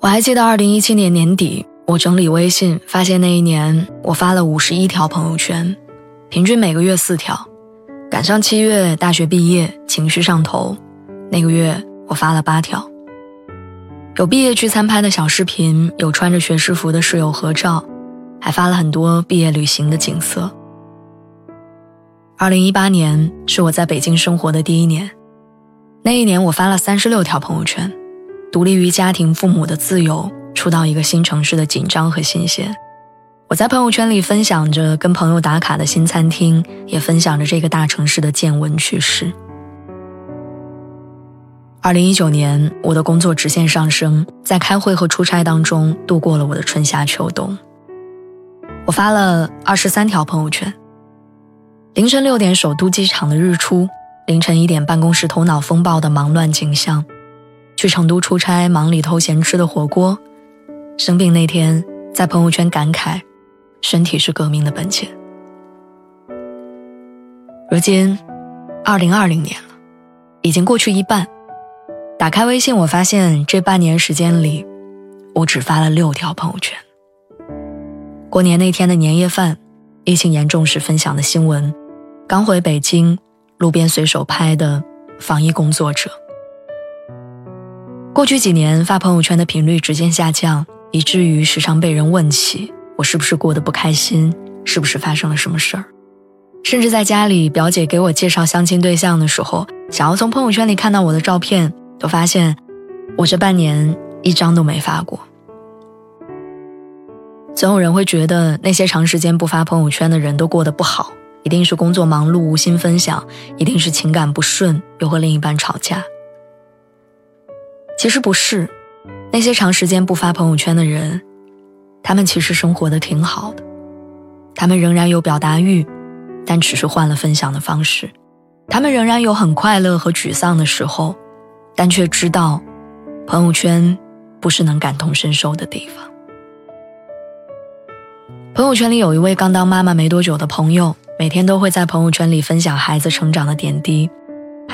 我还记得二零一七年年底，我整理微信，发现那一年我发了五十一条朋友圈，平均每个月四条。赶上七月大学毕业，情绪上头，那个月我发了八条。有毕业聚餐拍的小视频，有穿着学士服的室友合照，还发了很多毕业旅行的景色。二零一八年是我在北京生活的第一年，那一年我发了三十六条朋友圈。独立于家庭父母的自由，初到一个新城市的紧张和新鲜。我在朋友圈里分享着跟朋友打卡的新餐厅，也分享着这个大城市的见闻趣事。二零一九年，我的工作直线上升，在开会和出差当中度过了我的春夏秋冬。我发了二十三条朋友圈。凌晨六点，首都机场的日出；凌晨一点，办公室头脑风暴的忙乱景象。去成都出差，忙里偷闲吃的火锅；生病那天，在朋友圈感慨：“身体是革命的本钱。”如今，二零二零年了，已经过去一半。打开微信，我发现这半年时间里，我只发了六条朋友圈。过年那天的年夜饭，疫情严重时分享的新闻，刚回北京，路边随手拍的防疫工作者。过去几年发朋友圈的频率直线下降，以至于时常被人问起我是不是过得不开心，是不是发生了什么事儿。甚至在家里，表姐给我介绍相亲对象的时候，想要从朋友圈里看到我的照片，都发现我这半年一张都没发过。总有人会觉得那些长时间不发朋友圈的人都过得不好，一定是工作忙碌无心分享，一定是情感不顺又和另一半吵架。其实不是，那些长时间不发朋友圈的人，他们其实生活的挺好的，他们仍然有表达欲，但只是换了分享的方式；他们仍然有很快乐和沮丧的时候，但却知道，朋友圈不是能感同身受的地方。朋友圈里有一位刚当妈妈没多久的朋友，每天都会在朋友圈里分享孩子成长的点滴。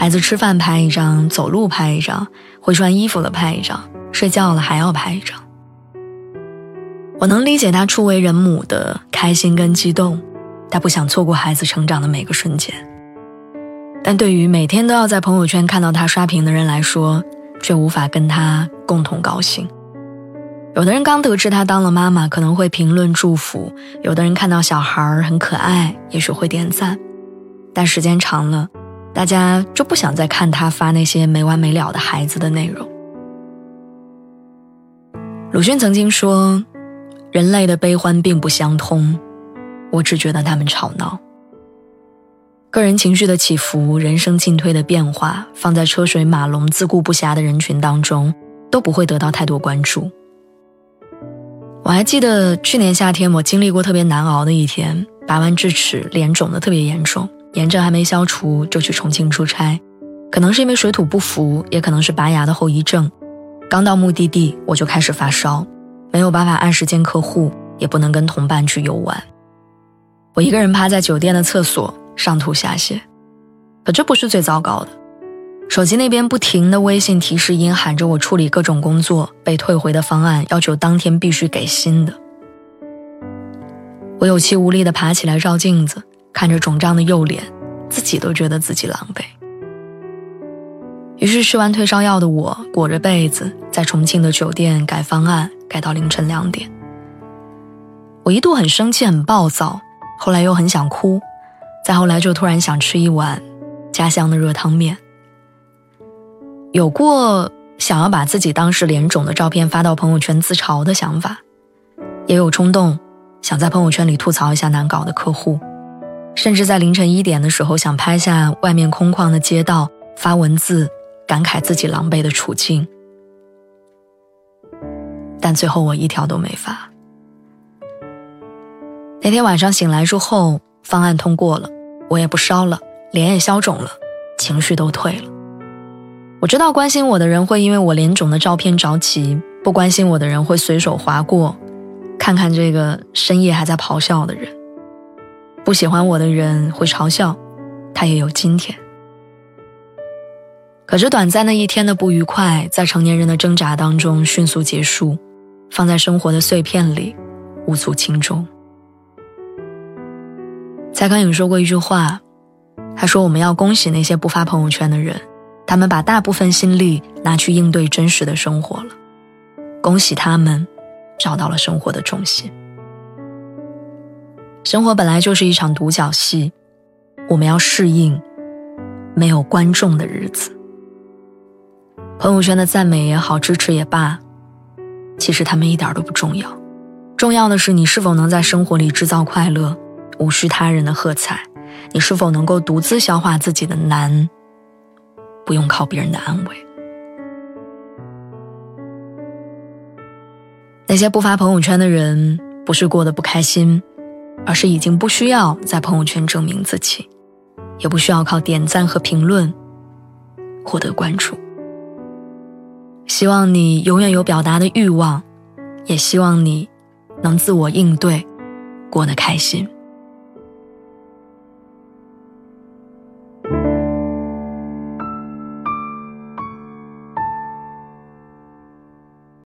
孩子吃饭拍一张，走路拍一张，会穿衣服了拍一张，睡觉了还要拍一张。我能理解他初为人母的开心跟激动，他不想错过孩子成长的每个瞬间。但对于每天都要在朋友圈看到他刷屏的人来说，却无法跟他共同高兴。有的人刚得知他当了妈妈，可能会评论祝福；有的人看到小孩很可爱，也许会点赞。但时间长了。大家就不想再看他发那些没完没了的孩子的内容。鲁迅曾经说：“人类的悲欢并不相通，我只觉得他们吵闹。个人情绪的起伏，人生进退的变化，放在车水马龙、自顾不暇的人群当中，都不会得到太多关注。”我还记得去年夏天，我经历过特别难熬的一天，拔完智齿，脸肿得特别严重。炎症还没消除，就去重庆出差，可能是因为水土不服，也可能是拔牙的后遗症。刚到目的地，我就开始发烧，没有办法按时见客户，也不能跟同伴去游玩。我一个人趴在酒店的厕所，上吐下泻。可这不是最糟糕的，手机那边不停的微信提示音喊着我处理各种工作，被退回的方案要求当天必须给新的。我有气无力的爬起来照镜子。看着肿胀的右脸，自己都觉得自己狼狈。于是吃完退烧药的我，裹着被子在重庆的酒店改方案，改到凌晨两点。我一度很生气、很暴躁，后来又很想哭，再后来就突然想吃一碗家乡的热汤面。有过想要把自己当时脸肿的照片发到朋友圈自嘲的想法，也有冲动想在朋友圈里吐槽一下难搞的客户。甚至在凌晨一点的时候，想拍下外面空旷的街道，发文字感慨自己狼狈的处境，但最后我一条都没发。那天晚上醒来之后，方案通过了，我也不烧了，脸也消肿了，情绪都退了。我知道关心我的人会因为我脸肿的照片着急，不关心我的人会随手划过，看看这个深夜还在咆哮的人。不喜欢我的人会嘲笑，他也有今天。可是短暂的一天的不愉快，在成年人的挣扎当中迅速结束，放在生活的碎片里，无足轻重。蔡康永说过一句话，他说：“我们要恭喜那些不发朋友圈的人，他们把大部分心力拿去应对真实的生活了。恭喜他们，找到了生活的重心。生活本来就是一场独角戏，我们要适应没有观众的日子。”朋友圈的赞美也好，支持也罢，其实他们一点都不重要。重要的是你是否能在生活里制造快乐，无需他人的喝彩；你是否能够独自消化自己的难，不用靠别人的安慰。那些不发朋友圈的人，不是过得不开心，而是已经不需要在朋友圈证明自己，也不需要靠点赞和评论获得关注。希望你永远有表达的欲望，也希望你能自我应对，过得开心。